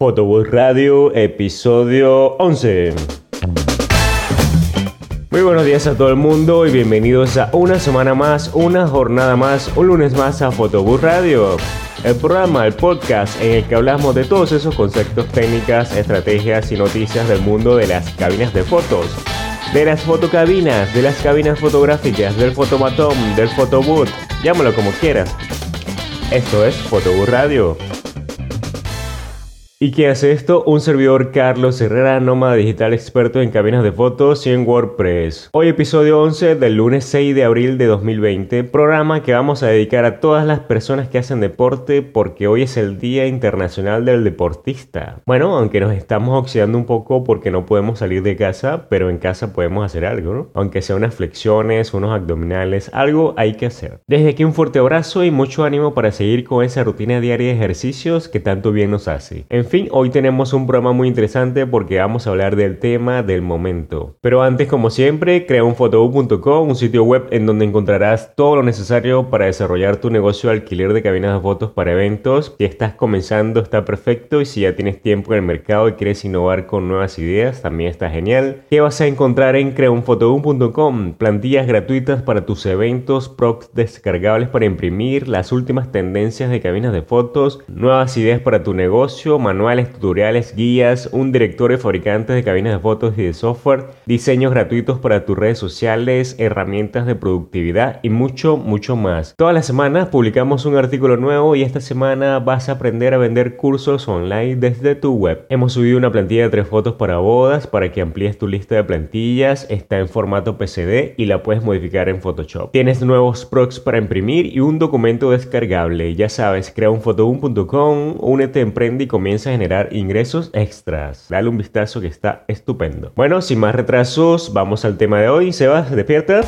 Photobooth Radio, episodio 11. Muy buenos días a todo el mundo y bienvenidos a una semana más, una jornada más, un lunes más a Photobooth Radio. El programa, el podcast en el que hablamos de todos esos conceptos, técnicas, estrategias y noticias del mundo de las cabinas de fotos. De las fotocabinas, de las cabinas fotográficas, del fotomatón, del photobooth, llámalo como quieras. Esto es Photobooth Radio. ¿Y qué hace esto? Un servidor Carlos Herrera, nómada digital experto en cabinas de fotos y en WordPress. Hoy episodio 11 del lunes 6 de abril de 2020, programa que vamos a dedicar a todas las personas que hacen deporte porque hoy es el Día Internacional del Deportista. Bueno, aunque nos estamos oxidando un poco porque no podemos salir de casa, pero en casa podemos hacer algo, ¿no? Aunque sea unas flexiones, unos abdominales, algo hay que hacer. Desde aquí un fuerte abrazo y mucho ánimo para seguir con esa rutina diaria de ejercicios que tanto bien nos hace. Fin, hoy tenemos un programa muy interesante porque vamos a hablar del tema del momento. Pero antes, como siempre, crea un un sitio web en donde encontrarás todo lo necesario para desarrollar tu negocio de alquiler de cabinas de fotos para eventos. Si estás comenzando, está perfecto. Y si ya tienes tiempo en el mercado y quieres innovar con nuevas ideas, también está genial. ¿Qué vas a encontrar en creaunfotobook.com? Plantillas gratuitas para tus eventos, procs descargables para imprimir, las últimas tendencias de cabinas de fotos, nuevas ideas para tu negocio, manuales manuales, tutoriales, guías, un directorio de fabricantes de cabinas de fotos y de software, diseños gratuitos para tus redes sociales, herramientas de productividad y mucho, mucho más. Todas las semanas publicamos un artículo nuevo y esta semana vas a aprender a vender cursos online desde tu web. Hemos subido una plantilla de tres fotos para bodas para que amplíes tu lista de plantillas, está en formato PCD y la puedes modificar en Photoshop. Tienes nuevos procs para imprimir y un documento descargable. Ya sabes, crea un fotoboom.com, únete, emprende y comienza a generar ingresos extras. Dale un vistazo que está estupendo. Bueno, sin más retrasos, vamos al tema de hoy. Sebas, despierta.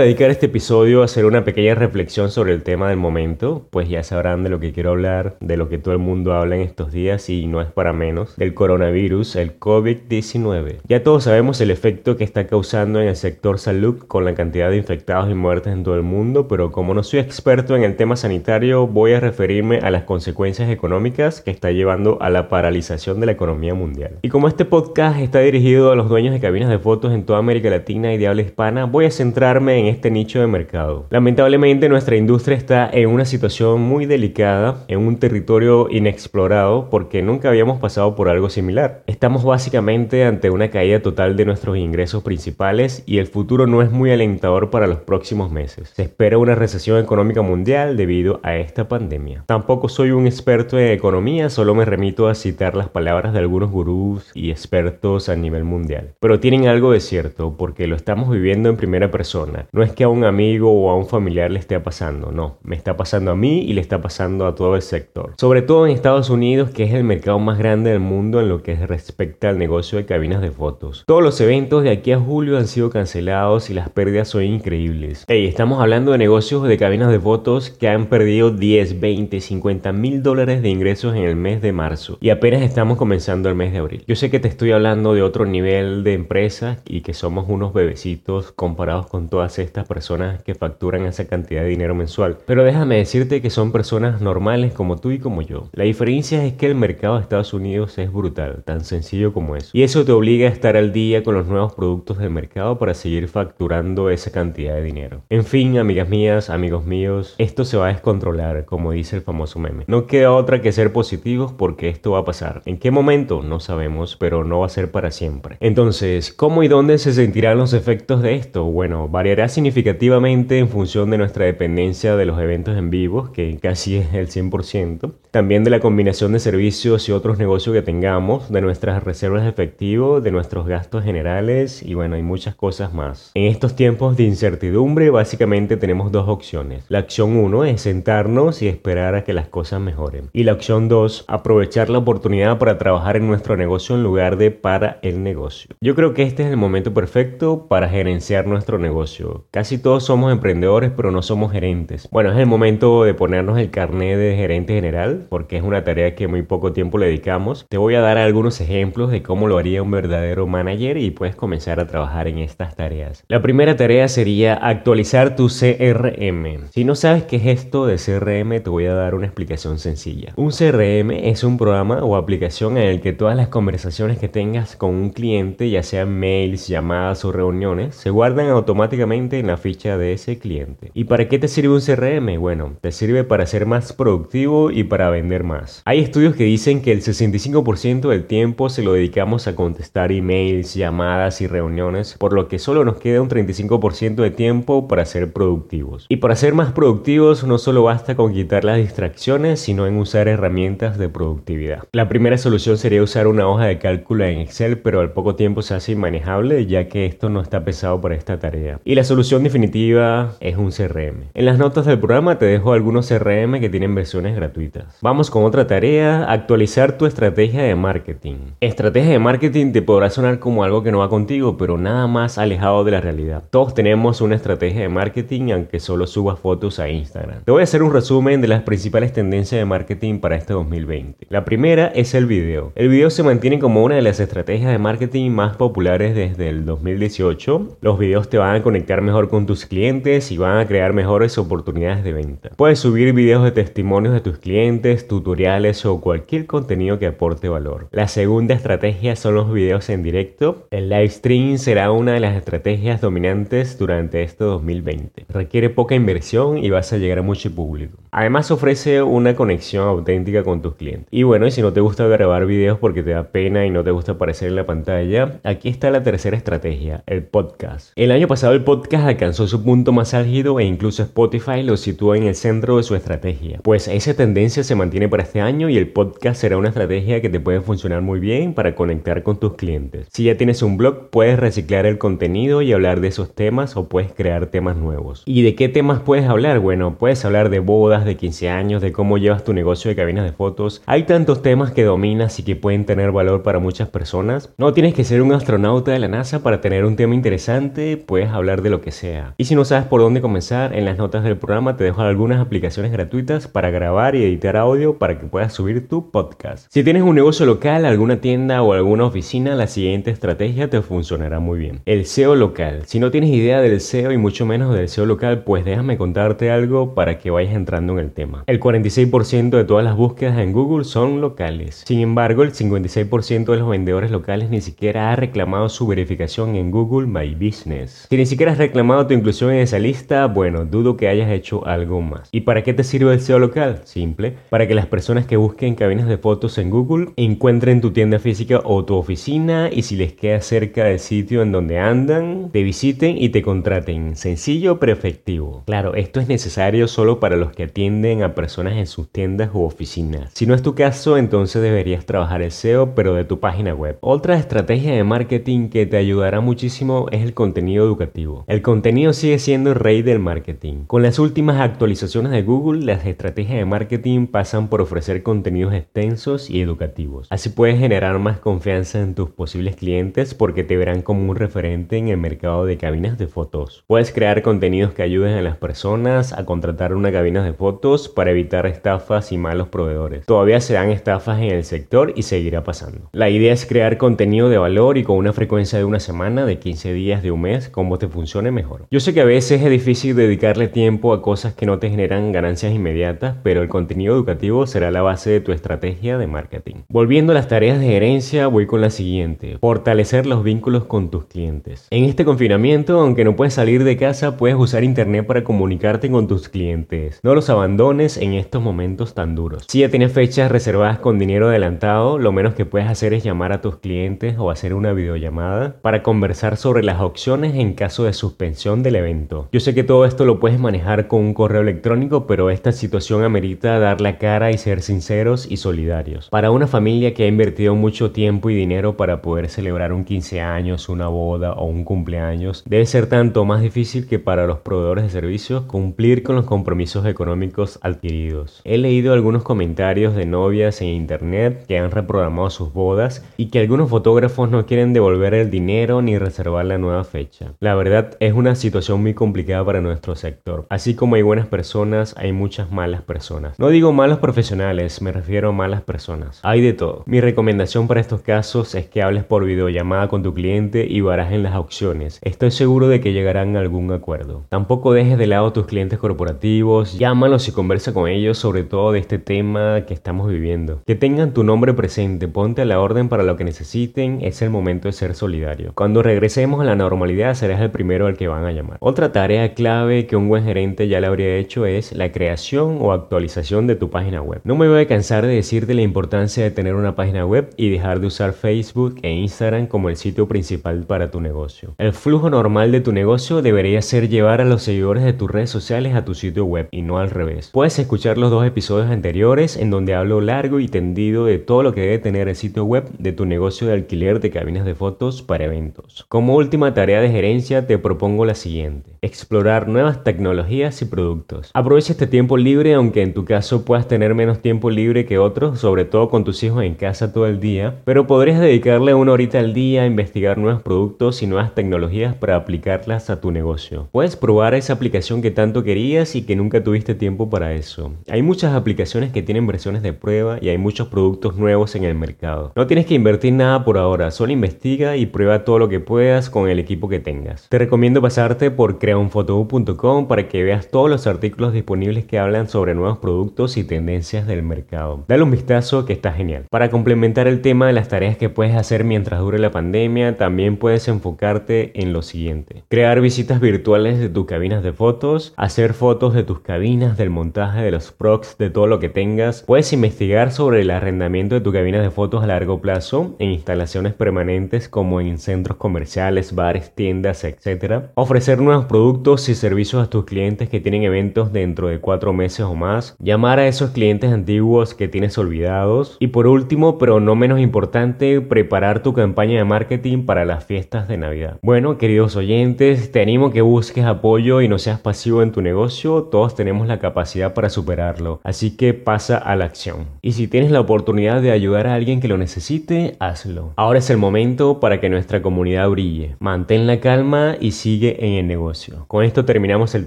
Dedicar este episodio a hacer una pequeña reflexión sobre el tema del momento, pues ya sabrán de lo que quiero hablar, de lo que todo el mundo habla en estos días y no es para menos, del coronavirus, el COVID-19. Ya todos sabemos el efecto que está causando en el sector salud con la cantidad de infectados y muertes en todo el mundo, pero como no soy experto en el tema sanitario, voy a referirme a las consecuencias económicas que está llevando a la paralización de la economía mundial. Y como este podcast está dirigido a los dueños de cabinas de fotos en toda América Latina y de habla hispana, voy a centrar en este nicho de mercado. Lamentablemente nuestra industria está en una situación muy delicada, en un territorio inexplorado porque nunca habíamos pasado por algo similar. Estamos básicamente ante una caída total de nuestros ingresos principales y el futuro no es muy alentador para los próximos meses. Se espera una recesión económica mundial debido a esta pandemia. Tampoco soy un experto en economía, solo me remito a citar las palabras de algunos gurús y expertos a nivel mundial. Pero tienen algo de cierto porque lo estamos viviendo en primera persona es que a un amigo o a un familiar le esté pasando, no, me está pasando a mí y le está pasando a todo el sector. Sobre todo en Estados Unidos, que es el mercado más grande del mundo en lo que respecta al negocio de cabinas de fotos. Todos los eventos de aquí a julio han sido cancelados y las pérdidas son increíbles. Hey, estamos hablando de negocios de cabinas de fotos que han perdido 10, 20, 50 mil dólares de ingresos en el mes de marzo y apenas estamos comenzando el mes de abril. Yo sé que te estoy hablando de otro nivel de empresa y que somos unos bebecitos comparados con todo estas personas que facturan esa cantidad de dinero mensual. Pero déjame decirte que son personas normales como tú y como yo. La diferencia es que el mercado de Estados Unidos es brutal, tan sencillo como eso. Y eso te obliga a estar al día con los nuevos productos del mercado para seguir facturando esa cantidad de dinero. En fin, amigas mías, amigos míos, esto se va a descontrolar, como dice el famoso meme. No queda otra que ser positivos porque esto va a pasar. ¿En qué momento? No sabemos, pero no va a ser para siempre. Entonces, ¿cómo y dónde se sentirán los efectos de esto? Bueno, variará significativamente en función de nuestra dependencia de los eventos en vivo, que casi es el 100%, también de la combinación de servicios y otros negocios que tengamos, de nuestras reservas de efectivo, de nuestros gastos generales y bueno, hay muchas cosas más. En estos tiempos de incertidumbre, básicamente tenemos dos opciones. La opción 1 es sentarnos y esperar a que las cosas mejoren. Y la opción 2, aprovechar la oportunidad para trabajar en nuestro negocio en lugar de para el negocio. Yo creo que este es el momento perfecto para gerenciar nuestro negocio. Casi todos somos emprendedores, pero no somos gerentes. Bueno, es el momento de ponernos el carnet de gerente general, porque es una tarea que muy poco tiempo le dedicamos. Te voy a dar algunos ejemplos de cómo lo haría un verdadero manager y puedes comenzar a trabajar en estas tareas. La primera tarea sería actualizar tu CRM. Si no sabes qué es esto de CRM, te voy a dar una explicación sencilla. Un CRM es un programa o aplicación en el que todas las conversaciones que tengas con un cliente, ya sean mails, llamadas o reuniones, se guardan automáticamente en la ficha de ese cliente. ¿Y para qué te sirve un CRM? Bueno, te sirve para ser más productivo y para vender más. Hay estudios que dicen que el 65% del tiempo se lo dedicamos a contestar emails, llamadas y reuniones, por lo que solo nos queda un 35% de tiempo para ser productivos. Y para ser más productivos no solo basta con quitar las distracciones, sino en usar herramientas de productividad. La primera solución sería usar una hoja de cálculo en Excel, pero al poco tiempo se hace inmanejable ya que esto no está pesado para esta tarea. Y la solución definitiva es un CRM. En las notas del programa te dejo algunos CRM que tienen versiones gratuitas. Vamos con otra tarea, actualizar tu estrategia de marketing. Estrategia de marketing te podrá sonar como algo que no va contigo, pero nada más alejado de la realidad. Todos tenemos una estrategia de marketing aunque solo subas fotos a Instagram. Te voy a hacer un resumen de las principales tendencias de marketing para este 2020. La primera es el video. El video se mantiene como una de las estrategias de marketing más populares desde el 2018. Los videos te van a conectar mejor con tus clientes y van a crear mejores oportunidades de venta. Puedes subir videos de testimonios de tus clientes, tutoriales o cualquier contenido que aporte valor. La segunda estrategia son los videos en directo. El live stream será una de las estrategias dominantes durante este 2020. Requiere poca inversión y vas a llegar a mucho público. Además ofrece una conexión auténtica con tus clientes. Y bueno, y si no te gusta grabar videos porque te da pena y no te gusta aparecer en la pantalla, aquí está la tercera estrategia, el podcast. El año pasado el podcast alcanzó su punto más álgido e incluso Spotify lo sitúa en el centro de su estrategia. Pues esa tendencia se mantiene para este año y el podcast será una estrategia que te puede funcionar muy bien para conectar con tus clientes. Si ya tienes un blog, puedes reciclar el contenido y hablar de esos temas o puedes crear temas nuevos. ¿Y de qué temas puedes hablar? Bueno, puedes hablar de bodas, de 15 años, de cómo llevas tu negocio de cabinas de fotos. Hay tantos temas que dominas y que pueden tener valor para muchas personas. No tienes que ser un astronauta de la NASA para tener un tema interesante, puedes hablar de lo que sea. Y si no sabes por dónde comenzar, en las notas del programa te dejo algunas aplicaciones gratuitas para grabar y editar audio para que puedas subir tu podcast. Si tienes un negocio local, alguna tienda o alguna oficina, la siguiente estrategia te funcionará muy bien. El SEO local. Si no tienes idea del SEO y mucho menos del SEO local, pues déjame contarte algo para que vayas entrando en el tema. El 46% de todas las búsquedas en Google son locales. Sin embargo, el 56% de los vendedores locales ni siquiera ha reclamado su verificación en Google My Business. Si ni siquiera has reclamado tu inclusión en esa lista, bueno, dudo que hayas hecho algo más. ¿Y para qué te sirve el SEO local? Simple, para que las personas que busquen cabinas de fotos en Google encuentren tu tienda física o tu oficina y si les queda cerca del sitio en donde andan, te visiten y te contraten. Sencillo pero efectivo. Claro, esto es necesario solo para los que atienden a personas en sus tiendas u oficinas. Si no es tu caso, entonces deberías trabajar el SEO pero de tu página web. Otra estrategia de marketing que te ayudará muchísimo es el contenido educativo. El contenido sigue siendo el rey del marketing. Con las últimas actualizaciones de Google, las estrategias de marketing pasan por ofrecer contenidos extensos y educativos. Así puedes generar más confianza en tus posibles clientes porque te verán como un referente en el mercado de cabinas de fotos. Puedes crear contenidos que ayuden a las personas a contratar una cabina de fotos para evitar estafas y malos proveedores. Todavía se dan estafas en el sector y seguirá pasando. La idea es crear contenido de valor y con una frecuencia de una semana, de 15 días, de un mes, como te funcione Yo sé que a veces es difícil dedicarle tiempo a cosas que no te generan ganancias inmediatas, pero el contenido educativo será la base de tu estrategia de marketing. Volviendo a las tareas de gerencia, voy con la siguiente. Fortalecer los vínculos con tus clientes. En este confinamiento, aunque no puedes salir de casa, puedes usar internet para comunicarte con tus clientes. No los abandones en estos momentos tan duros. Si ya tienes fechas reservadas con dinero adelantado, lo menos que puedes hacer es llamar a tus clientes o hacer una videollamada para conversar sobre las opciones en caso de suspensión del evento. Yo sé que todo esto lo puedes manejar con un correo electrónico, pero esta situación amerita dar la cara y ser sinceros y solidarios. Para una familia que ha invertido mucho tiempo y dinero para poder celebrar un 15 años, una boda o un cumpleaños, debe ser tanto más difícil que para los proveedores de servicios cumplir con los compromisos económicos adquiridos. He leído algunos comentarios de novias en internet que han reprogramado sus bodas y que algunos fotógrafos no quieren devolver el dinero ni reservar la nueva fecha. La verdad, es una situación muy complicada para nuestro sector. Así como hay buenas personas, hay muchas malas personas. No digo malos profesionales, me refiero a malas personas. Hay de todo. Mi recomendación para estos casos es que hables por videollamada con tu cliente y barajen las opciones. Estoy seguro de que llegarán a algún acuerdo. Tampoco dejes de lado a tus clientes corporativos, llámalos y conversa con ellos sobre todo de este tema que estamos viviendo. Que tengan tu nombre presente, ponte a la orden para lo que necesiten, es el momento de ser solidario. Cuando regresemos a la normalidad serás el primero al que van a llamar. Otra tarea clave que un buen gerente ya le habría hecho es la creación o actualización de tu página web. No me voy a cansar de decirte la importancia de tener una página web y dejar de usar Facebook e Instagram como el sitio principal para tu negocio. El flujo normal de tu negocio debería ser llevar a los seguidores de tus redes sociales a tu sitio web y no al revés. Puedes escuchar los dos episodios anteriores en donde hablo largo y tendido de todo lo que debe tener el sitio web de tu negocio de alquiler de cabinas de fotos para eventos. Como última tarea de gerencia te propongo la siguiente. Explorar nuevas tecnologías y productos. Aprovecha este tiempo libre aunque en tu caso puedas tener menos tiempo libre que otros, sobre todo con tus hijos en casa todo el día, pero podrías dedicarle una horita al día a investigar nuevos productos y nuevas tecnologías para aplicarlas a tu negocio. Puedes probar esa aplicación que tanto querías y que nunca tuviste tiempo para eso. Hay muchas aplicaciones que tienen versiones de prueba y hay muchos productos nuevos en el mercado. No tienes que invertir nada por ahora, solo investiga y prueba todo lo que puedas con el equipo que tengas. Te recomiendo pasarte por creaunfotobu.com para que veas todos los artículos disponibles que hablan sobre nuevos productos y tendencias del mercado. Dale un vistazo que está genial. Para complementar el tema de las tareas que puedes hacer mientras dure la pandemia, también puedes enfocarte en lo siguiente. Crear visitas virtuales de tus cabinas de fotos, hacer fotos de tus cabinas, del montaje de los procs, de todo lo que tengas. Puedes investigar sobre el arrendamiento de tu cabina de fotos a largo plazo en instalaciones permanentes como en centros comerciales, bares, tiendas, etc. Ofrecer nuevos productos y servicios a tus clientes que tienen eventos dentro de cuatro meses o más. Llamar a esos clientes antiguos que tienes olvidados. Y por último, pero no menos importante, preparar tu campaña de marketing para las fiestas de Navidad. Bueno, queridos oyentes, te animo que busques apoyo y no seas pasivo en tu negocio. Todos tenemos la capacidad para superarlo. Así que pasa a la acción. Y si tienes la oportunidad de ayudar a alguien que lo necesite, hazlo. Ahora es el momento para que nuestra comunidad brille. Mantén la calma y sigue en el negocio. Con esto terminamos el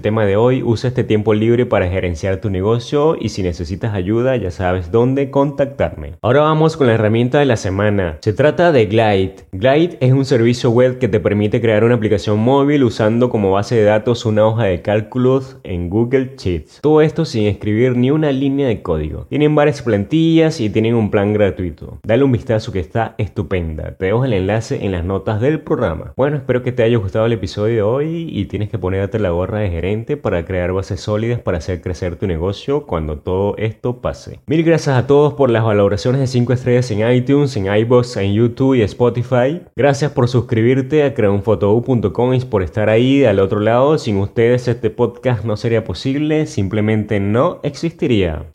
tema de hoy. Usa este tiempo libre para gerenciar tu negocio y si necesitas ayuda ya sabes dónde contactarme. Ahora vamos con la herramienta de la semana. Se trata de Glide. Glide es un servicio web que te permite crear una aplicación móvil usando como base de datos una hoja de cálculos en Google Sheets. Todo esto sin escribir ni una línea de código. Tienen varias plantillas y tienen un plan gratuito. Dale un vistazo que está estupenda. Te dejo el enlace en las notas del programa. Bueno, espero que te haya gustado el episodio hoy y tienes que ponerte la gorra de gerente para crear bases sólidas para hacer crecer tu negocio cuando todo esto pase. Mil gracias a todos por las valoraciones de 5 estrellas en iTunes, en iBox, en YouTube y Spotify. Gracias por suscribirte a creunfotou.com y por estar ahí al otro lado. Sin ustedes este podcast no sería posible, simplemente no existiría.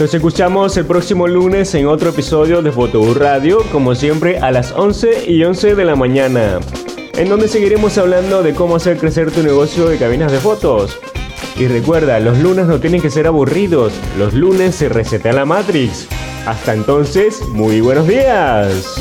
Nos escuchamos el próximo lunes en otro episodio de Fotobús Radio, como siempre a las 11 y 11 de la mañana, en donde seguiremos hablando de cómo hacer crecer tu negocio de cabinas de fotos. Y recuerda, los lunes no tienen que ser aburridos, los lunes se resetea la Matrix. Hasta entonces, muy buenos días.